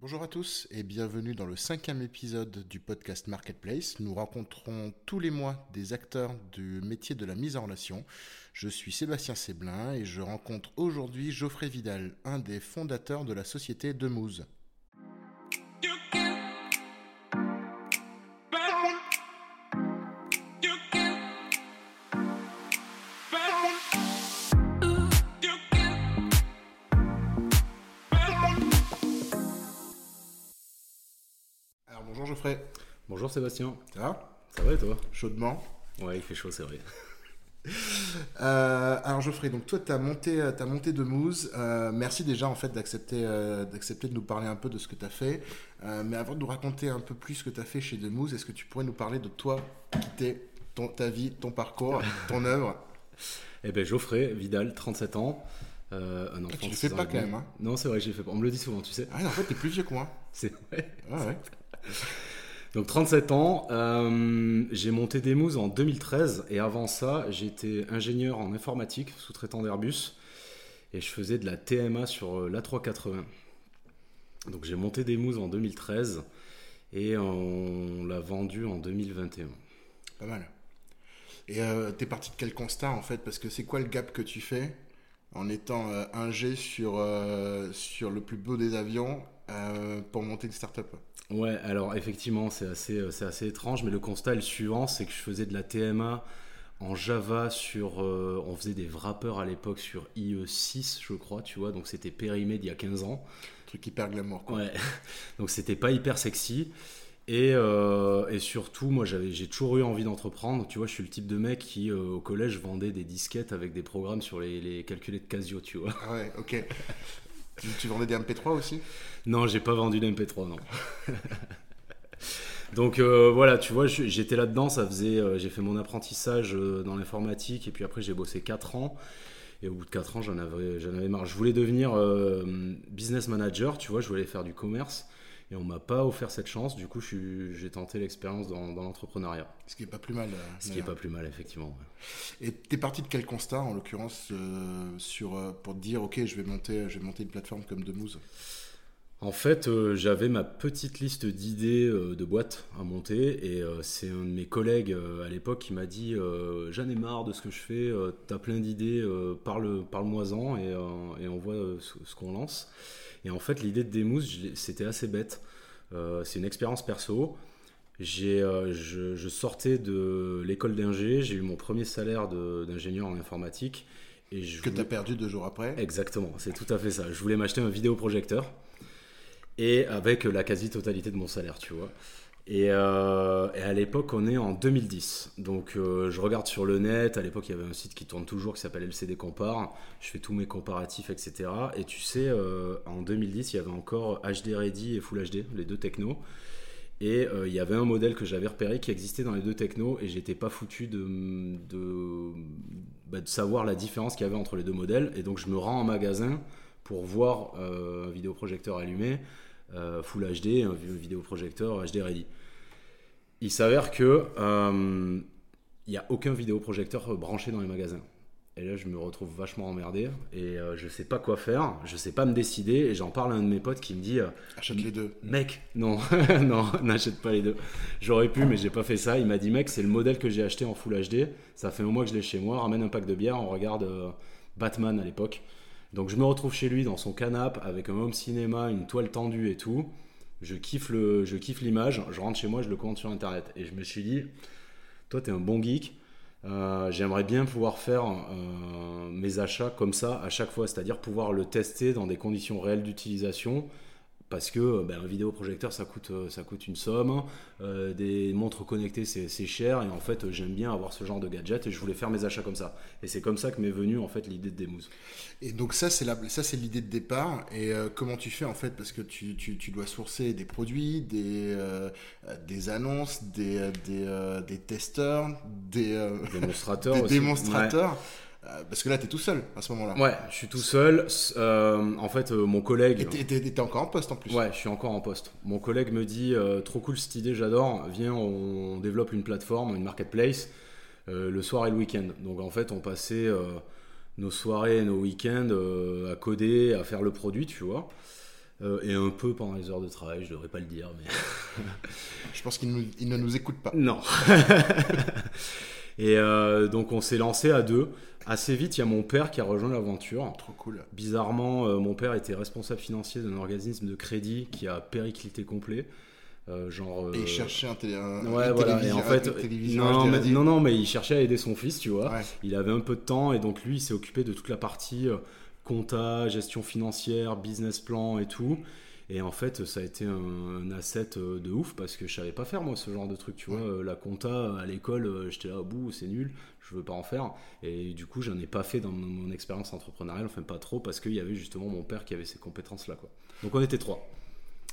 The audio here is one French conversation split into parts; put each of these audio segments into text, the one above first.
Bonjour à tous et bienvenue dans le cinquième épisode du podcast Marketplace. Nous rencontrons tous les mois des acteurs du métier de la mise en relation. Je suis Sébastien Séblin et je rencontre aujourd'hui Geoffrey Vidal, un des fondateurs de la société Demouze. Bonjour Sébastien, ça va? Ça va et toi? Chaudement. Ouais, il fait chaud, c'est vrai. Euh, alors Geoffrey, donc toi tu as monté, euh, t'as monté Demouze. Euh, merci déjà en fait d'accepter, euh, d'accepter de nous parler un peu de ce que tu as fait. Mais avant de nous raconter un peu plus ce que tu as fait chez Demouze, est-ce que tu pourrais nous parler de toi, qui t'es, ton, ta vie, ton parcours, ton œuvre? Eh ben Geoffrey Vidal, 37 ans. un enfant Ah, tu de le fais pas quand même, hein? Non, c'est vrai, je le fais pas. On me le dit souvent, tu sais. Ah en fait t'es plus vieux que moi. C'est ouais. Ouais, ouais. Donc 37 ans, euh, j'ai monté Demouze en 2013 et avant ça, j'étais ingénieur en informatique, sous-traitant d'Airbus et je faisais de la TMA sur euh, l'A380. Donc j'ai monté Demouze en 2013 et on l'a vendu en 2021. Pas mal. Et euh, t'es parti de quel constat en fait? Parce que c'est quoi le gap que tu fais en étant ingé sur le plus beau des avions euh, pour monter une start-up Ouais, alors effectivement, c'est assez, euh, c'est assez étrange, mais le constat est le suivant, c'est que je faisais de la TMA en Java sur... euh, on faisait des wrappers à l'époque sur IE6, je crois, tu vois, donc c'était périmé d'il y a 15 ans. Truc hyper glamour quoi. Ouais, donc c'était pas hyper sexy. Et, euh, et surtout, moi, j'ai toujours eu envie d'entreprendre. Tu vois, je suis le type de mec qui, euh, au collège, vendait des disquettes avec des programmes sur les, les calculettes Casio, tu vois. Ah ouais, ok. tu, vendais des MP3 aussi? Non, j'ai pas vendu d'MP3, non. Donc euh, voilà, tu vois, j'étais là-dedans, ça faisait, euh, j'ai fait mon apprentissage euh, dans l'informatique et puis après j'ai bossé 4 ans. Et au bout de 4 ans, j'en avais, avais marre. Je voulais devenir business manager, tu vois, je voulais faire du commerce. Et on m'a pas offert cette chance, du coup j'ai tenté l'expérience dans, dans l'entrepreneuriat. Ce qui est pas plus mal. euh, Ce qui est pas plus mal, effectivement. ouais. Et t'es parti de quel constat en l'occurrence euh, sur, euh, pour te dire ok je vais monter, je vais monter une plateforme comme Demouze? En fait, euh, j'avais ma petite liste d'idées euh, de boîtes à monter et euh, c'est un de mes collègues à l'époque qui m'a dit J'en ai marre de ce que je fais, t'as plein d'idées, parle, parle-moi-en et, et on voit ce, ce qu'on lance. Et en fait, l'idée de l'ai- c'était assez bête. C'est une expérience perso. J'ai, je, je sortais de l'école d'ingé, j'ai eu mon premier salaire de- d'ingénieur en informatique. Et je que voulais- t'as perdu deux jours après. Exactement, c'est tout à fait ça. Je voulais m'acheter un vidéoprojecteur et avec la quasi-totalité de mon salaire, tu vois. Et, euh, à l'époque, on est en 2010. Donc, euh, je regarde sur le net. À l'époque, il y avait un site qui tourne toujours qui s'appelle LCD Compare. Je fais tous mes comparatifs, etc. Et tu sais, euh, en 2010, il y avait encore HD Ready et Full HD, les deux technos. Et il y avait un modèle que j'avais repéré qui existait dans les deux technos et j'étais pas foutu de, bah, de savoir la différence qu'il y avait entre les deux modèles. Et donc je me rends en magasin pour voir euh, un vidéoprojecteur allumé, euh, Full HD, un vi- vidéoprojecteur HD Ready. Il s'avère que euh, il n'y a aucun vidéoprojecteur branché dans les magasins. Et là, je me retrouve vachement emmerdé et euh, je sais pas quoi faire, je sais pas me décider. Et j'en parle à un de mes potes qui me dit euh, Achète les deux. Mec, non, non, n'achète pas les deux. J'aurais pu, mais j'ai pas fait ça. Il m'a dit, mec, c'est le modèle que j'ai acheté en Full HD. Ça fait un mois que je l'ai chez moi. Ramène un pack de bière. On regarde euh, Batman à l'époque. Donc je me retrouve chez lui dans son canapé avec un home cinéma, une toile tendue et tout. Je kiffe je kiffe l'image. Je rentre chez moi, je le commande sur internet. Et je me suis dit, toi, t'es un bon geek. Euh, J'aimerais bien pouvoir faire euh, mes achats comme ça à chaque fois, c'est-à-dire pouvoir le tester dans des conditions réelles d'utilisation. Parce que ben, un vidéoprojecteur ça coûte, euh, ça coûte une somme, euh, des montres connectées c'est cher, et en fait euh, j'aime bien avoir ce genre de gadget et je voulais faire mes achats comme ça. Et c'est comme ça que m'est venue en fait l'idée de Demouze. Et donc ça c'est ça c'est l'idée de départ. Et euh, comment tu fais en fait? Parce que tu, tu, tu dois sourcer des produits, des euh, euh, des annonces, des euh, des, euh, des testeurs, des euh, Démonstrateur des aussi. démonstrateurs. Euh, parce que là t'es tout seul à ce moment-là. Ouais. Je suis tout seul. Euh, en fait, euh, mon collègue. Et t'es- encore en poste en plus. Ouais, je suis encore en poste. Mon collègue me dit euh, trop cool cette idée, j'adore. Viens, on développe une plateforme, une marketplace, euh, le soir et le week-end. Donc en fait, on passait euh, nos soirées et nos week-ends euh, à coder, à faire le produit, tu vois. Euh, et un peu pendant les heures de travail, je devrais pas le dire, mais. je pense qu'il ne nous écoute pas. Non. et euh, donc on s'est lancé à deux. Assez vite, il y a mon père qui a rejoint l'aventure. Trop cool. Bizarrement, euh, mon père était responsable financier d'un organisme de crédit qui a périclité complet. genre, et il cherchait un, télé, ouais, voilà. Et en fait, non, mais, non, non, mais il cherchait à aider son fils, tu vois. Il avait un peu de temps et donc lui, il s'est occupé de toute la partie compta, gestion financière, business plan et tout. Et en fait, ça a été un, asset euh, de ouf parce que je savais pas faire moi ce genre de truc, tu vois. Euh, la compta à l'école, euh, j'étais là au bout, c'est nul, je veux pas en faire. Et du coup, j'en ai pas fait dans mon, expérience entrepreneuriale, enfin pas trop, parce qu'il y avait justement mon père qui avait ces compétences-là, quoi. Donc on était trois.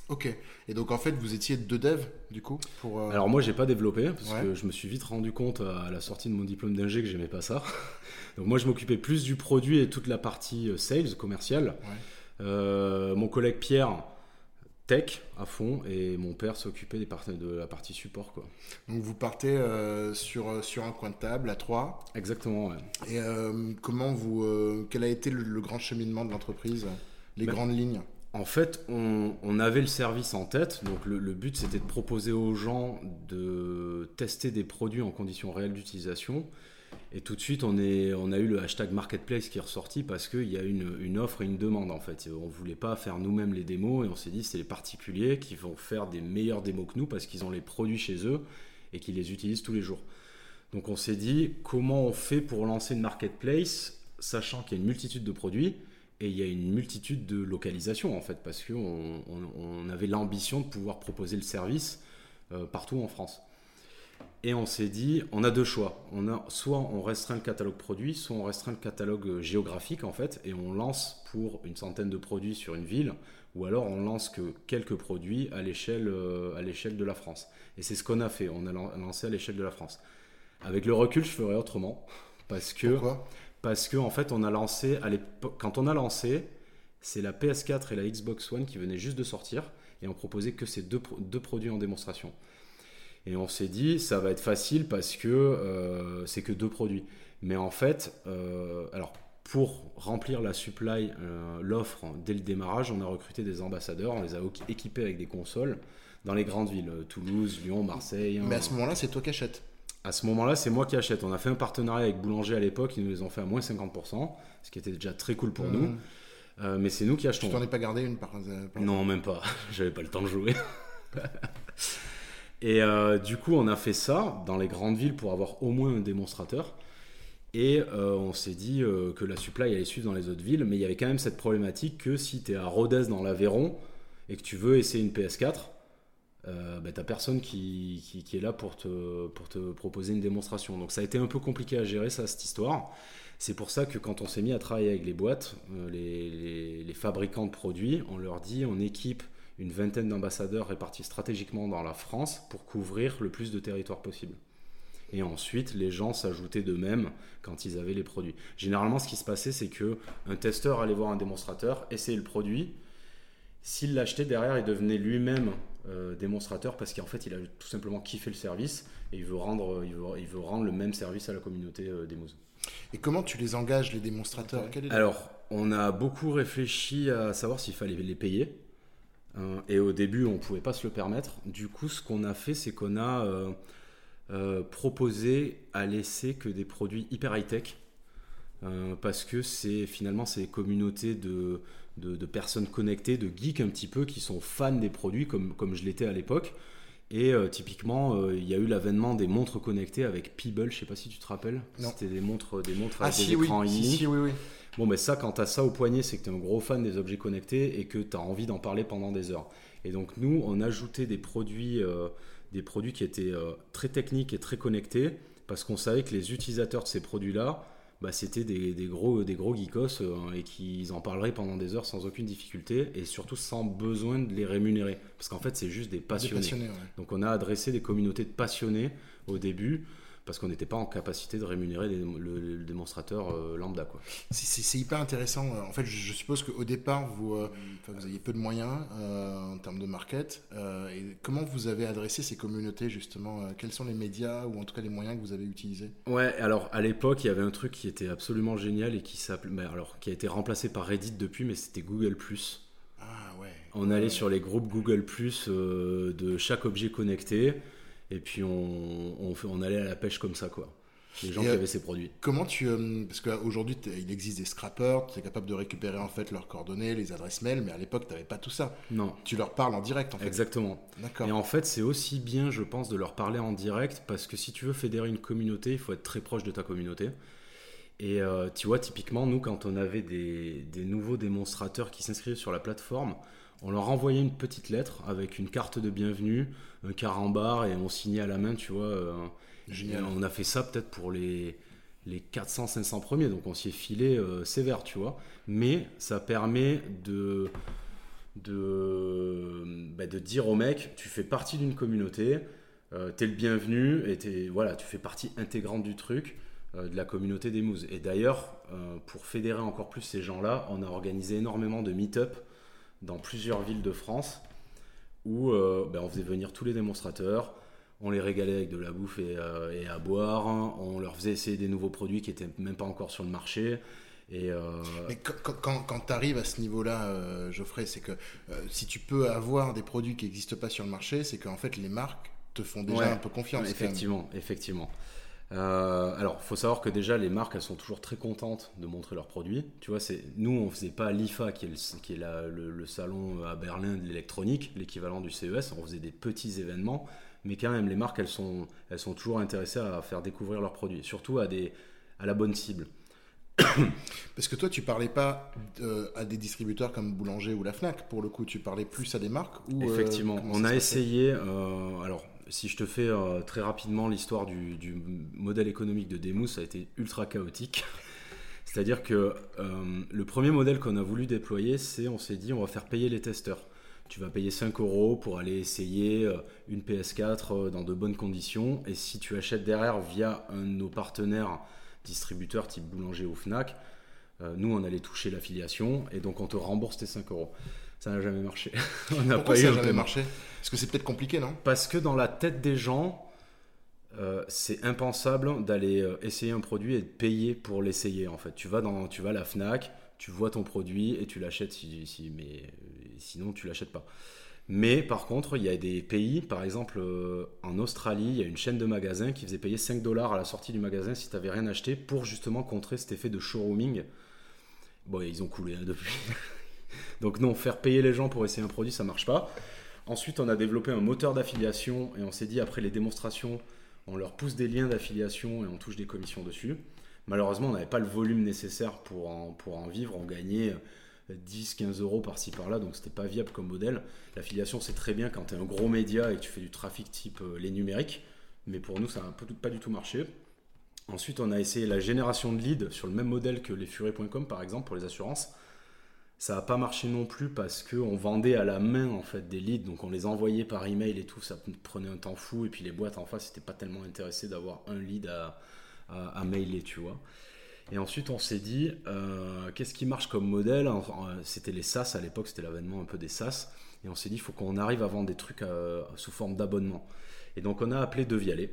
Ok. Et donc en fait, vous étiez deux devs du coup pour. Alors moi, j'ai pas développé parce que je me suis vite rendu compte à la sortie de mon diplôme d'ingé que j'aimais pas ça. Donc moi, je m'occupais plus du produit et toute la partie sales, commerciale. Euh, mon collègue Pierre, tech à fond, et mon père s'occupait de la partie support. Quoi. Donc vous partez euh, sur, sur un coin de table à trois. Exactement, Et comment vous, quel a été le, grand cheminement de l'entreprise Les ben, grandes lignes? en fait, on, avait le service en tête, donc le, le but c'était de proposer aux gens de tester des produits en conditions réelles d'utilisation et tout de suite, on, a eu le hashtag marketplace qui est ressorti parce qu'il y a une, offre et une demande en fait. On ne voulait pas faire nous-mêmes les démos et on s'est dit c'est les particuliers qui vont faire des meilleures démos que nous parce qu'ils ont les produits chez eux et qu'ils les utilisent tous les jours. Donc on s'est dit comment on fait pour lancer une marketplace sachant qu'il y a une multitude de produits et il y a une multitude de localisations en fait parce qu'on on, avait l'ambition de pouvoir proposer le service euh, partout en France. Et on s'est dit, on a deux choix. On a, soit on restreint le catalogue produit, soit on restreint le catalogue géographique en fait, et on lance pour une centaine de produits sur une ville, ou alors on lance que quelques produits à l'échelle euh, à l'échelle de la France. Et c'est ce qu'on a fait. On a lancé à l'échelle de la France. Avec le recul, je ferais autrement, parce que Pourquoi? parce que en fait, on a lancé à quand on a lancé, c'est la PS4 et la Xbox One qui venaient juste de sortir, et on proposait que ces deux, deux produits en démonstration. Et on s'est dit, ça va être facile parce que euh, c'est que deux produits. Mais en fait, euh, alors pour remplir la supply, euh, l'offre dès le démarrage, on a recruté des ambassadeurs, on les a équipés avec des consoles dans les grandes villes, Toulouse, Lyon, Marseille. Mais à ce moment-là, c'est toi qui achètes à ce moment-là, c'est moi qui achète. On a fait un partenariat avec Boulanger à l'époque, ils nous les ont fait à moins 50%, ce qui était déjà très cool pour nous. mais c'est nous qui achetons. Tu t'en es pas gardé une par, par... Non, même pas. J'avais pas le temps de jouer. Et euh, du coup, on a fait ça dans les grandes villes pour avoir au moins un démonstrateur. Et euh, on s'est dit euh, que la supply allait suivre dans les autres villes, mais il y avait quand même cette problématique que si tu es à Rodez dans l'Aveyron et que tu veux essayer une PS4, euh, bah, t'as personne qui, est là pour te, proposer une démonstration. Donc ça a été un peu compliqué à gérer ça, cette histoire. C'est pour ça que quand on s'est mis à travailler avec les boîtes, les, fabricants de produits, on leur dit on équipe une vingtaine d'ambassadeurs répartis stratégiquement dans la France pour couvrir le plus de territoires possible. Et ensuite, les gens s'ajoutaient d'eux-mêmes quand ils avaient les produits. Généralement, ce qui se passait, c'est que un testeur allait voir un démonstrateur, essayer le produit. S'il l'achetait derrière, il devenait lui-même euh, démonstrateur parce qu'en fait, il a tout simplement kiffé le service et il veut rendre, il veut, il veut rendre le même service à la communauté euh, des Et comment tu les engages, les démonstrateurs? Alors, on a beaucoup réfléchi à savoir s'il fallait les payer. Euh, et au début, on ne pouvait pas se le permettre. Du coup, ce qu'on a fait, c'est qu'on a euh, euh, proposé à laisser que des produits hyper high-tech. parce que c'est finalement ces communautés de, personnes connectées, de geeks un petit peu, qui sont fans des produits, comme je l'étais à l'époque. Et typiquement, il y a eu l'avènement des montres connectées avec Peeble, je sais pas si tu te rappelles. C'était des montres, des montres ah, avec des écrans oui. si, oui, oui. Bon, mais ça, quand tu as ça au poignet, c'est que tu es un gros fan des objets connectés et que tu as envie d'en parler pendant des heures. Et donc, nous, on ajoutait des produits, euh, des produits qui étaient euh, très techniques et très connectés parce qu'on savait que les utilisateurs de ces produits-là, bah, c'était des, gros, des gros geekos euh, et qu'ils en parleraient pendant des heures sans aucune difficulté et surtout sans besoin de les rémunérer. Parce qu'en fait, c'est juste des passionnés. Donc, on a adressé des communautés de passionnés au début parce qu'on n'était pas en capacité de rémunérer le, démonstrateur euh, lambda. Quoi. C'est, hyper intéressant. En fait, je, suppose qu'au départ, vous, euh, vous aviez peu de moyens euh, en termes de market. et comment vous avez adressé ces communautés, justement Quels sont les médias ou en tout cas les moyens que vous avez utilisés? Ouais, alors à l'époque, il y avait un truc qui était absolument génial et qui, s'appelait, alors, qui a été remplacé par Reddit depuis, mais c'était Google. Ah ouais. On allait sur les groupes Google de chaque objet connecté. Et puis on, on, on allait à la pêche comme ça, quoi les gens qui avaient ces produits. Comment tu. parce qu'aujourd'hui, il existe des scrappers, tu es capable de récupérer en fait leurs coordonnées, les adresses mail, mais à l'époque, tu n'avais pas tout ça. Non. Tu leur parles en direct en fait. Exactement. D'accord. Et en fait, c'est aussi bien, je pense, de leur parler en direct parce que si tu veux fédérer une communauté, il faut être très proche de ta communauté. Et euh, tu vois, typiquement, nous, quand on avait des, des nouveaux démonstrateurs qui s'inscrivaient sur la plateforme, on leur envoyait une petite lettre avec une carte de bienvenue, un carambar, et on signait à la main, tu vois. Euh, Génial. On a fait ça peut-être pour les, les 400-500 premiers, donc on s'y est filé euh, sévère, tu vois. Mais ça permet de, de, bah, de dire au mec, tu fais partie d'une communauté, euh, t'es le bienvenu, et voilà, tu fais partie intégrante du truc, euh, de la communauté des mousses. Et d'ailleurs, pour fédérer encore plus ces gens-là, on a organisé énormément de meet-up dans plusieurs villes de France, où bah, on faisait venir tous les démonstrateurs, on les régalait avec de la bouffe et, euh, à boire. On leur faisait essayer des nouveaux produits qui étaient même pas encore sur le marché. Et euh, Mais quand, tu arrives à ce niveau-là, euh, Geoffrey, c'est que si tu peux avoir des produits qui n'existent pas sur le marché, c'est qu'en fait les marques te font déjà un peu confiance. Effectivement, effectivement. Alors, faut savoir que déjà les marques, elles sont toujours très contentes de montrer leurs produits. Tu vois, c'est nous, on faisait pas l'IFA, qui est le, qui est le salon à Berlin de l'électronique, l'équivalent du CES. On faisait des petits événements mais quand même, les marques, elles sont, elles sont toujours intéressées à faire découvrir leurs produits, surtout à, des, à la bonne cible. Parce que toi, tu parlais pas euh, à des distributeurs comme Boulanger ou la Fnac, pour le coup, tu parlais plus à des marques ou, euh, Effectivement, on a essayé. Euh, alors, si je te fais très rapidement l'histoire du, modèle économique de Demos, ça a été ultra chaotique. C'est-à-dire que le premier modèle qu'on a voulu déployer, c'est on s'est dit on va faire payer les testeurs tu vas payer 5 euros pour aller essayer euh, une PS4 euh, dans de bonnes conditions. Et si tu achètes derrière via nos partenaires distributeurs type Boulanger ou Fnac, euh, nous on allait toucher l'affiliation et donc on te rembourse tes 5 euros. Ça n'a jamais marché. on n'a pas ça n'a jamais marché? Parce que c'est peut-être compliqué, non? Parce que dans la tête des gens, c'est impensable d'aller essayer un produit et de payer pour l'essayer. En fait, tu vas dans, tu vas à la Fnac, tu vois ton produit et tu l'achètes si, mais sinon tu l'achètes pas. Mais par contre, il y a des pays, par exemple euh, en Australie, il y a une chaîne de magasins qui faisait payer 5 dollars à la sortie du magasin si tu n'avais rien acheté pour justement contrer cet effet de showrooming. Bon, ils ont coulé hein, depuis. Donc non, faire payer les gens pour essayer un produit, ça marche pas. Ensuite, on a développé un moteur d'affiliation et on s'est dit après les démonstrations, on leur pousse des liens d'affiliation et on touche des commissions dessus. Malheureusement, on n'avait pas le volume nécessaire pour en, vivre. On gagnait 10, 15 euros par-ci par-là, donc c'était pas viable comme modèle. L'affiliation, c'est très bien quand tu es un gros média et que tu fais du trafic type euh, les numériques, mais pour nous, ça n'a pas du tout marché. Ensuite, on a essayé la génération de leads sur le même modèle que les furets.com par exemple pour les assurances. Ça n'a pas marché non plus parce qu'on vendait à la main en fait des leads, donc on les envoyait par email et tout, ça prenait un temps fou. Et puis les boîtes en face n'étaient pas tellement intéressées d'avoir un lead à, à, mailer, tu vois. Et ensuite, on s'est dit, euh, qu'est-ce qui marche comme modèle? C'était les SaaS à l'époque, c'était l'avènement un peu des SaaS. Et on s'est dit, il faut qu'on arrive à vendre des trucs euh, sous forme d'abonnement. Et donc, on a appelé Devialet.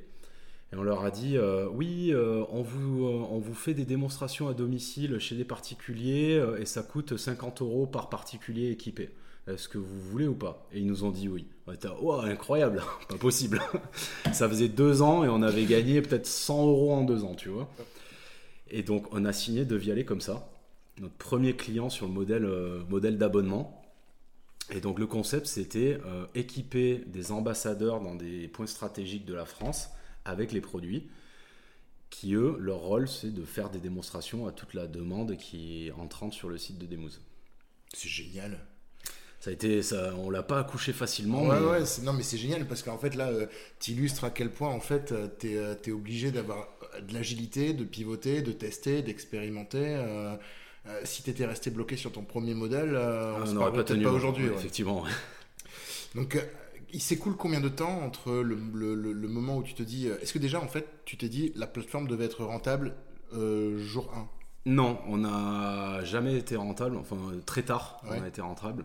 Et on leur a dit, euh, oui, on, vous, on vous fait des démonstrations à domicile chez des particuliers et ça coûte 50 euros par particulier équipé est-ce que vous voulez ou pas? Et ils nous ont dit oui. On était, incroyable, pas possible. ça faisait deux ans et on avait gagné peut-être 100 euros en deux ans, tu vois. Et donc on a signé de Vialer comme ça, notre premier client sur le modèle, euh, modèle d'abonnement. Et donc le concept c'était euh, équiper des ambassadeurs dans des points stratégiques de la France avec les produits qui eux, leur rôle c'est de faire des démonstrations à toute la demande qui est entrante sur le site de Demouze. C'est génial. Ça a été ça on l'a pas accouché facilement ouais, ouais non mais c'est génial parce qu'en fait là euh, tu illustres à quel point en fait euh, tu es, euh, obligé d'avoir de l'agilité de pivoter de tester d'expérimenter si tu étais resté bloqué sur ton premier modèle on ah, n'aurait pas tenu pas aujourd'hui effectivement donc il s'écoule combien de temps entre le, le, moment où tu te dis est-ce que déjà en fait tu t'es dit la plateforme devait être rentable jour 1 non, on n'a jamais été rentable, enfin très tard on a été rentable.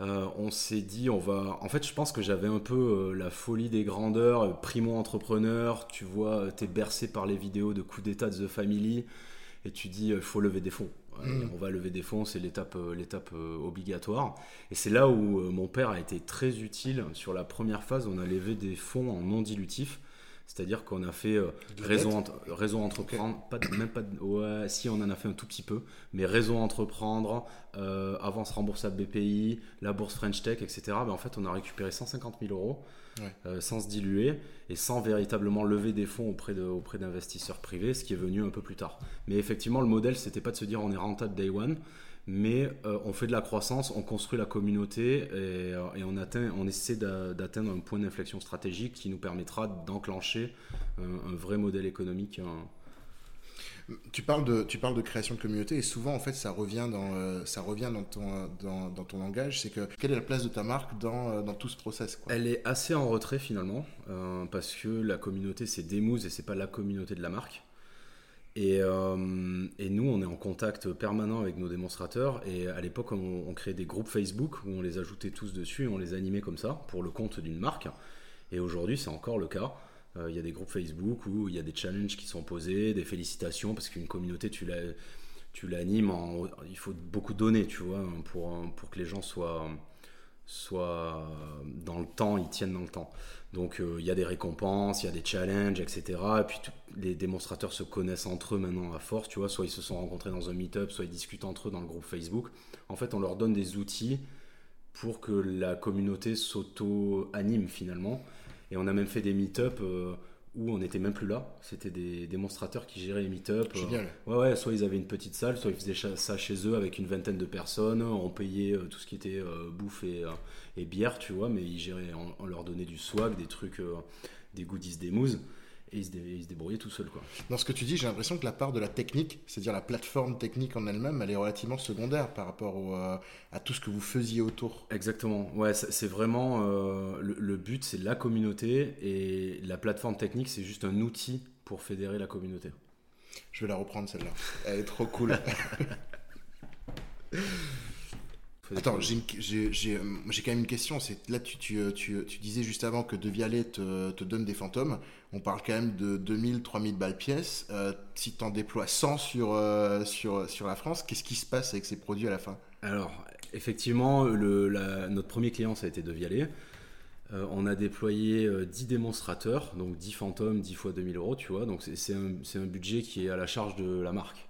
Euh, on s'est dit, on va. En fait, je pense que j'avais un peu euh, la folie des grandeurs, euh, primo-entrepreneur. Tu vois, t'es bercé par les vidéos de coups d'état de The Family. Et tu dis il faut lever des fonds. Mm. On va lever des fonds, c'est l'étape, euh, l'étape euh, obligatoire. Et c'est là où euh, mon père a été très utile. Sur la première phase, on a levé des fonds en non dilutif. C'est-à-dire qu'on a fait euh, réseau, entreprendre, pas de- même pas de- ouais, si on en a fait un tout petit peu, mais réseau entreprendre, euh, avance remboursable BPI, la bourse French Tech, etc. Ben, en fait, on a récupéré 150 000 euros Ouais. euh, sans se diluer et sans véritablement lever des fonds auprès de- auprès d'investisseurs privés, ce qui est venu un peu plus tard. Mais effectivement, le modèle, c'était pas de se dire on est rentable day one, mais euh, on fait de la croissance, on construit la communauté et, euh, et on, atteint, on essaie d'a- d'atteindre un point d'inflexion stratégique qui nous permettra d'enclencher un, un vrai modèle économique. un- Tu parles de, tu parles de création de communauté et souvent en fait ça revient dans, euh, ça revient dans ton, euh, dans, dans ton langage. C'est que quelle est la place de ta marque dans, euh, dans tout ce process quoi? Elle est assez en retrait finalement, euh, parce que la communauté c'est Demouze et c'est pas la communauté de la marque. Et, euh, et nous, on est en contact permanent avec nos démonstrateurs. Et à l'époque, on, on créait des groupes Facebook où on les ajoutait tous dessus et on les animait comme ça pour le compte d'une marque. Et aujourd'hui, c'est encore le cas. Euh, Il y a des groupes Facebook où il y a des challenges qui sont posés, des félicitations, parce qu'une communauté, tu la- tu l'animes, il faut beaucoup de données, tu vois, pour, pour que les gens soient, soient dans le temps, ils tiennent dans le temps. Donc euh, il y a des récompenses, il y a des challenges, etc. Et puis tout- les démonstrateurs se connaissent entre eux maintenant à force, tu vois, soit ils se sont rencontrés dans un meet-up, soit ils discutent entre eux dans le groupe Facebook. En fait, on leur donne des outils pour que la communauté s'auto-anime finalement. Et on a même fait des meet-up euh, où on n'était même plus là. C'était des démonstrateurs qui géraient les meet-up. euh, Génial. Ouais, ouais, soit ils avaient une petite salle, soit ils faisaient ça chez eux avec une vingtaine de personnes. On payait euh, tout ce qui était euh, bouffe et, et bière, tu vois, mais ils géraient, on, on leur donnait du swag, des trucs, des goodies, des mousses, et ils se, dé- se débrouillaient tout quoi. Dans ce que tu dis, j'ai l'impression que la part de la technique, c'est-à-dire la plateforme technique en elle-même, elle est relativement secondaire par rapport au, euh, à tout ce que vous faisiez autour. Exactement, ouais, c'est c'est vraiment euh, le, le but, c'est la communauté, et la plateforme technique, c'est juste un outil pour fédérer la communauté. Je vais la reprendre celle-là. Elle est trop cool. Attends, j'ai euh, j'ai quand même une question. C'est là, tu, tu, euh, tu, tu disais juste avant que De Vialet te, te donne des fantômes. On parle quand même de 2000, 3000 balles pièce. Euh, si tu en déploies 100 sur, euh, sur, sur la France, qu'est-ce qui se passe avec ces produits à la fin? Alors, effectivement, le, la- notre premier client, ça a été De Vialet. Euh, on a déployé euh, 10 démonstrateurs, donc 10 fantômes, 10 fois 2000 euros, tu vois. Donc, c'est- c'est un, c'est un budget qui est à la charge de la marque.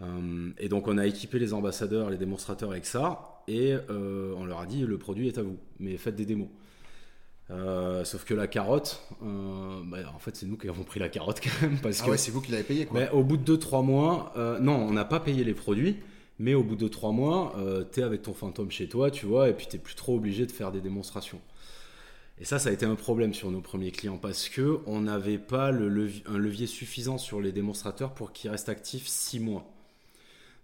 Euh, et donc, on a équipé les ambassadeurs, les démonstrateurs avec ça. Et euh, on leur a dit le produit est à vous, mais faites des démos. Euh, sauf que la carotte, euh, bah, en fait, c'est nous qui avons pris la carotte quand même. Parce Ah que ouais, c'est vous qui l'avez payé quoi. mais au bout de 2-3 mois, euh, non, on n'a pas payé les produits, mais au bout de 2-3 mois, euh, tu es avec ton fantôme chez toi, tu vois, et puis tu plus trop obligé de faire des démonstrations. Et ça, ça a été un problème sur nos premiers clients parce que on n'avait pas le un levier suffisant sur les démonstrateurs pour qu'ils restent actifs 6 mois.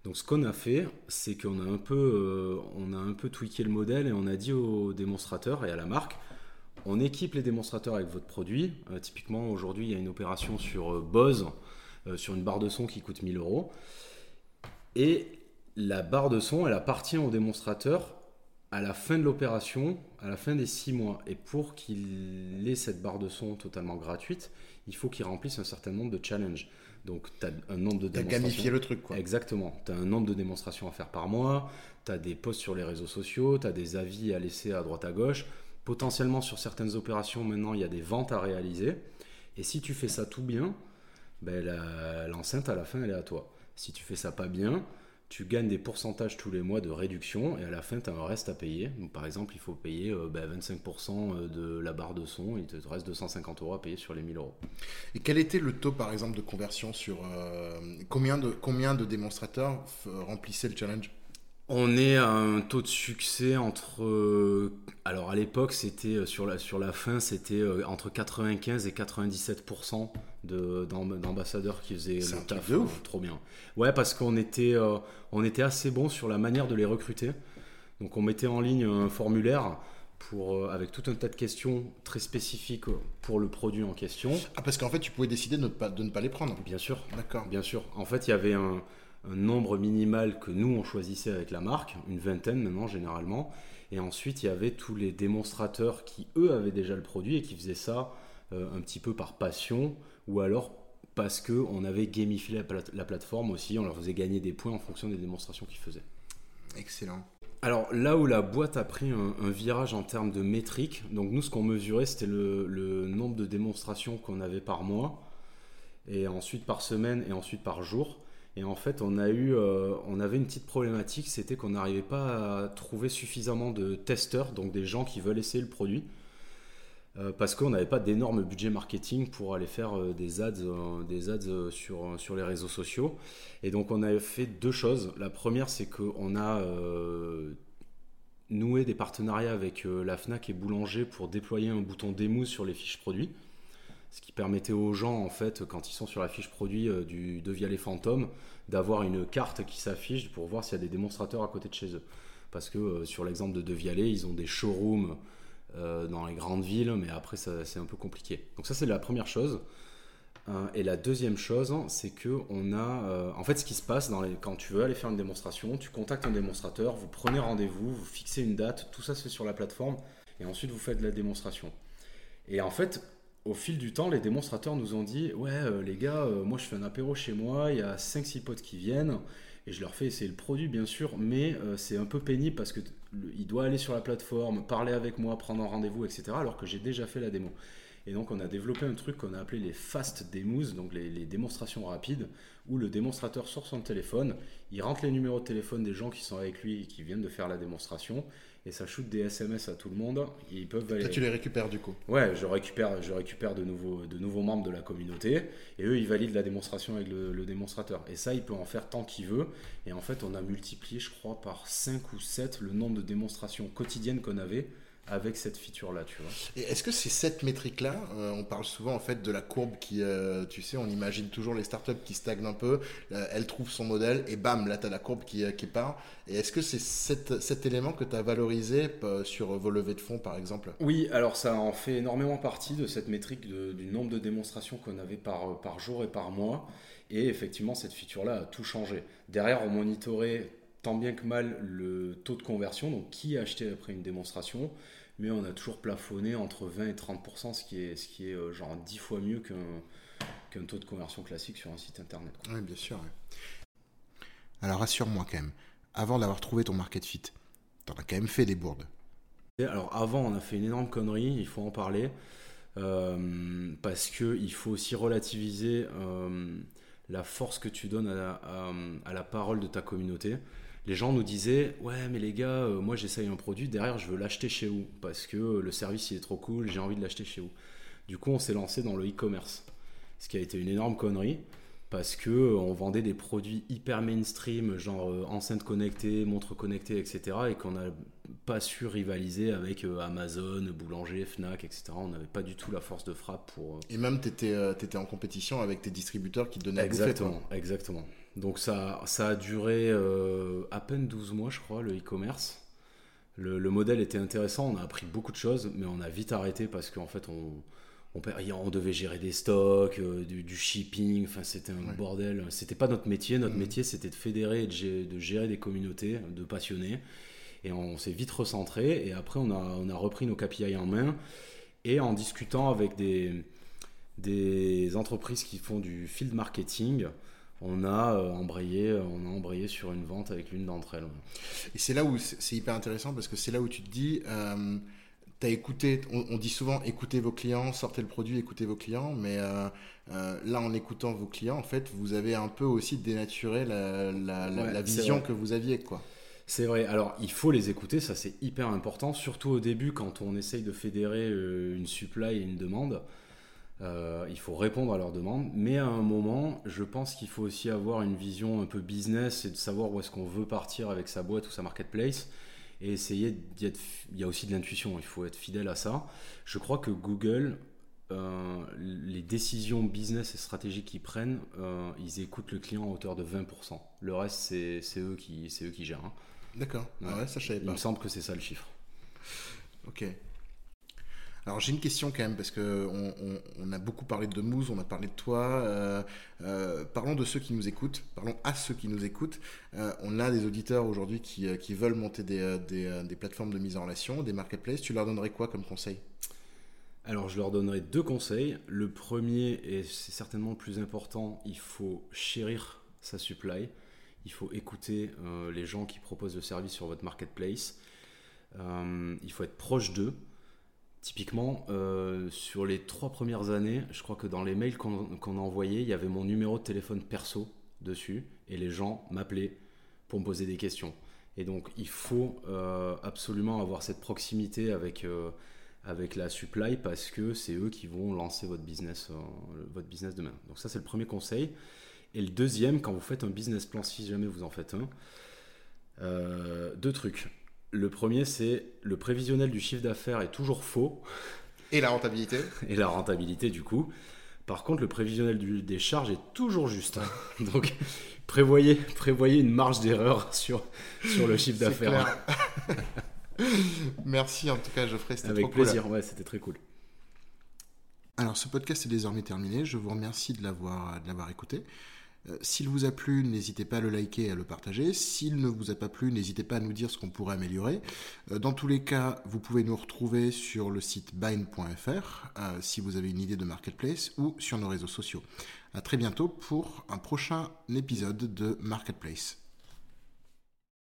Donc ce qu'on a fait, c'est qu'on a un peu, euh, on a un peu tweaké le modèle et on a dit aux démonstrateurs et à la marque, on équipe les démonstrateurs avec votre produit. Euh, typiquement, aujourd'hui, il y a une opération sur euh, Bose, sur une barre de son qui coûte 1000 euros. Et la barre de son, elle appartient au démonstrateur à la fin de l'opération, à la fin des 6 mois. Et pour qu'il ait cette barre de son totalement gratuite, il faut qu'il remplisse un certain nombre de challenges. Donc, tu as un nombre de démonstrations. gamifié le truc quoi. Exactement. Tu as un nombre de démonstrations à faire par mois, tu as des posts sur les réseaux sociaux, tu as des avis à laisser à droite à gauche. Potentiellement, sur certaines opérations, maintenant, il y a des ventes à réaliser. Et si tu fais ça tout bien, ben, l'enceinte, à la fin, elle est à toi. Si tu fais ça pas bien, tu gagnes des pourcentages tous les mois de réduction et à la fin, tu as un reste à payer. Donc, par exemple, il faut payer euh, ben, 25% de la barre de son, il te reste 250 euros à payer sur les 1000 euros. Et quel était le taux par exemple de conversion sur euh, combien de combien de démonstrateurs remplissaient le challenge? On est à un taux de succès entre. euh, alors à l'époque, c'était euh, sur la, sur la fin, c'était euh, entre 95 et 97% de- d'amb- d'ambassadeurs qui faisaient C'est le un taf. de ouf. euh, Trop bien. Ouais, parce qu'on était, euh, on était assez bon sur la manière de les recruter. Donc on mettait en ligne un formulaire pour, euh, avec tout un tas de questions très spécifiques pour le produit en question. Ah parce qu'en fait tu pouvais décider de ne pas de ne pas les prendre. Bien sûr, D'accord. Bien sûr. En fait, il y avait un, un nombre minimal que nous, on choisissait avec la marque, une vingtaine maintenant, généralement. Et ensuite, il y avait tous les démonstrateurs qui, eux, avaient déjà le produit et qui faisaient ça euh, un petit peu par passion ou alors parce qu'on avait gamifié la, la, plateforme aussi, on leur faisait gagner des points en fonction des démonstrations qu'ils faisaient. Excellent. Alors là où la boîte a pris un, virage en termes de métriques, donc nous ce qu'on mesurait c'était le, nombre de démonstrations qu'on avait par mois, et ensuite par semaine et ensuite par jour. Et en fait on a eu, euh, on avait une petite problématique, c'était qu'on n'arrivait pas à trouver suffisamment de testeurs, donc des gens qui veulent essayer le produit. Euh, parce qu'on n'avait pas d'énorme budget marketing pour aller faire euh, des ads, euh, des ads sur, sur les réseaux sociaux. Et donc on a fait deux choses. La première, c'est qu'on a noué des partenariats avec la FNAC et Boulanger pour déployer un bouton démousse sur les fiches produits. Ce qui permettait aux gens, en fait, quand ils sont sur la fiche produit du De Fantôme, d'avoir une carte qui s'affiche pour voir s'il y a des démonstrateurs à côté de chez eux. Parce que sur l'exemple de De Vialet, ils ont des showrooms euh, dans les grandes villes, mais après c'est un peu compliqué. Donc ça c'est la première chose. Euh, et la deuxième chose, c'est que on a, euh, en fait, ce qui se passe dans les, quand tu veux aller faire une démonstration, tu contactes un démonstrateur, vous prenez rendez-vous, vous fixez une date, tout ça se fait sur la plateforme, et ensuite vous faites la démonstration. Et en fait, au fil du temps, les démonstrateurs nous ont dit Ouais, les gars, moi je fais un apéro chez moi, il y a 5-6 potes qui viennent, et je leur fais essayer le produit, bien sûr, mais c'est un peu pénible parce que il doit aller sur la plateforme, parler avec moi, prendre un rendez-vous, etc. Alors que j'ai déjà fait la démo. Et donc on a développé un truc qu'on a appelé les fast demos, donc les, démonstrations rapides, où le démonstrateur sort son téléphone, il rentre les numéros de téléphone des gens qui sont avec lui et qui viennent de faire la démonstration, et ça shoot des SMS à tout le monde. ils peuvent Toi, tu les récupères du coup Ouais, je récupère, je récupère de, nouveaux, de nouveaux membres de la communauté et eux, ils valident la démonstration avec le, démonstrateur. Et ça, il peut en faire tant qu'il veut. Et en fait, on a multiplié, je crois, par 5 ou 7 le nombre de démonstrations quotidiennes qu'on avait avec cette feature-là, tu vois. Et est-ce que c'est cette métrique-là euh, On parle souvent en fait de la courbe qui, euh, tu sais, on imagine toujours les startups qui stagnent un peu, euh, elles trouvent son modèle et bam, là tu as la courbe qui, qui part. Et est-ce que c'est cet, élément que tu as valorisé sur vos levées de fonds par exemple? Oui, alors ça en fait énormément partie de cette métrique du nombre de démonstrations qu'on avait par, par jour et par mois. Et effectivement, cette feature-là a tout changé. Derrière, on monitorait tant bien que mal le taux de conversion, donc qui a acheté après une démonstration, mais on a toujours plafonné entre 20 et 30%, ce qui est, ce qui est euh, genre 10 fois mieux qu'un taux de conversion classique sur un site internet. Oui, bien sûr. Alors rassure-moi quand même, avant d'avoir trouvé ton market fit, t'en as quand même fait des bourdes. Alors avant, on a fait une énorme connerie, il faut en parler, euh, parce qu'il faut aussi relativiser euh, la force que tu donnes à à la parole de ta communauté les gens nous disaient ouais mais les gars euh, moi j'essaye un produit derrière je veux l'acheter chez vous parce que euh, le service il est trop cool j'ai envie de l'acheter chez vous du coup on s'est lancé dans le e-commerce. Ce qui a été une énorme connerie parce que euh, on vendait des produits hyper mainstream genre enceintes connectées montres connectées etc et qu'on n'a pas su rivaliser avec Amazon boulanger Fnac etc on n'avait pas du tout la force de frappe pour et même tu étais, en compétition avec tes distributeurs qui te donnaient exactement exactement donc ça, ça a duré euh, à peine 12 mois, je crois, le e-commerce. Le, modèle était intéressant, on a appris beaucoup de choses, mais on a vite arrêté parce qu'en fait, on, on, devait gérer des stocks, euh, du, shipping, enfin, c'était un bordel. C'était pas notre métier, notre mmh. métier c'était de fédérer et de, gérer des communautés de passionnés. Et on s'est vite recentré, et après, on a, on a repris nos KPI en main, et en discutant avec des, des entreprises qui font du field marketing, on a euh, embrayé, euh, on a embrayé sur une vente avec l'une d'entre elles. Et c'est là où c'est hyper intéressant parce que c'est là où tu te dis, euh, as écouté, on, dit souvent écoutez vos clients, sortez le produit, écoutez vos clients, mais là en écoutant vos clients, en fait, vous avez un peu aussi dénaturé la, vision que vous aviez, quoi. C'est vrai. Alors, il faut les écouter, ça c'est hyper important, surtout au début quand on essaye de fédérer une supply et une demande. Euh, il faut répondre à leurs demandes, mais à un moment, je pense qu'il faut aussi avoir une vision un peu business et de savoir où est-ce qu'on veut partir avec sa boîte ou sa marketplace et essayer d'y être. Il y a aussi de l'intuition, il faut être fidèle à ça. Je crois que Google, euh, les décisions business et stratégiques qu'ils prennent, euh, ils écoutent le client à hauteur de 20%. Le reste, c'est eux, qui, eux qui gèrent. Hein. D'accord, ah ça je savais pas. Il me semble que c'est ça le chiffre. Ok. Alors j'ai une question quand même, parce qu'on on, a beaucoup parlé de Mousse, on a parlé de toi. Euh, euh, parlons de ceux qui nous écoutent, parlons à ceux qui nous écoutent. Euh, on a des auditeurs aujourd'hui qui, qui, veulent monter des, des, des, plateformes de mise en relation, des marketplaces. Tu leur donnerais quoi comme conseil? Alors, je leur donnerai deux conseils. Le premier, et c'est certainement le plus important, il faut chérir sa supply. Il faut écouter les gens qui proposent le service sur votre marketplace. Il faut être proche d'eux. Typiquement, euh, sur les trois premières années, je crois que dans les mails qu'on a envoyés, il y avait mon numéro de téléphone perso dessus et les gens m'appelaient pour me poser des questions. Et donc, il faut absolument avoir cette proximité avec, avec la supply parce que c'est eux qui vont lancer votre business, votre business demain. Donc, ça, c'est le premier conseil. Et le deuxième, quand vous faites un business plan, si jamais vous en faites un, euh, deux trucs. Le premier, c'est le prévisionnel du chiffre d'affaires est toujours faux. Et la rentabilité Et la rentabilité, du coup. Par contre, le prévisionnel des charges est toujours juste. Donc, prévoyez, prévoyez une marge d'erreur sur, sur le chiffre d'affaires. Merci en tout cas, Geoffrey. C'était Avec plaisir, ouais, c'était très cool. Alors, ce podcast est désormais terminé. Je vous remercie de l'avoir écouté. Euh, s'il vous a plu, n'hésitez pas à le liker et à le partager. S'il ne vous a pas plu, n'hésitez pas à nous dire ce qu'on pourrait améliorer. Euh, dans tous les cas, vous pouvez nous retrouver sur le site bind.fr euh, si vous avez une idée de marketplace ou sur nos réseaux sociaux. À très bientôt pour un prochain épisode de Marketplace.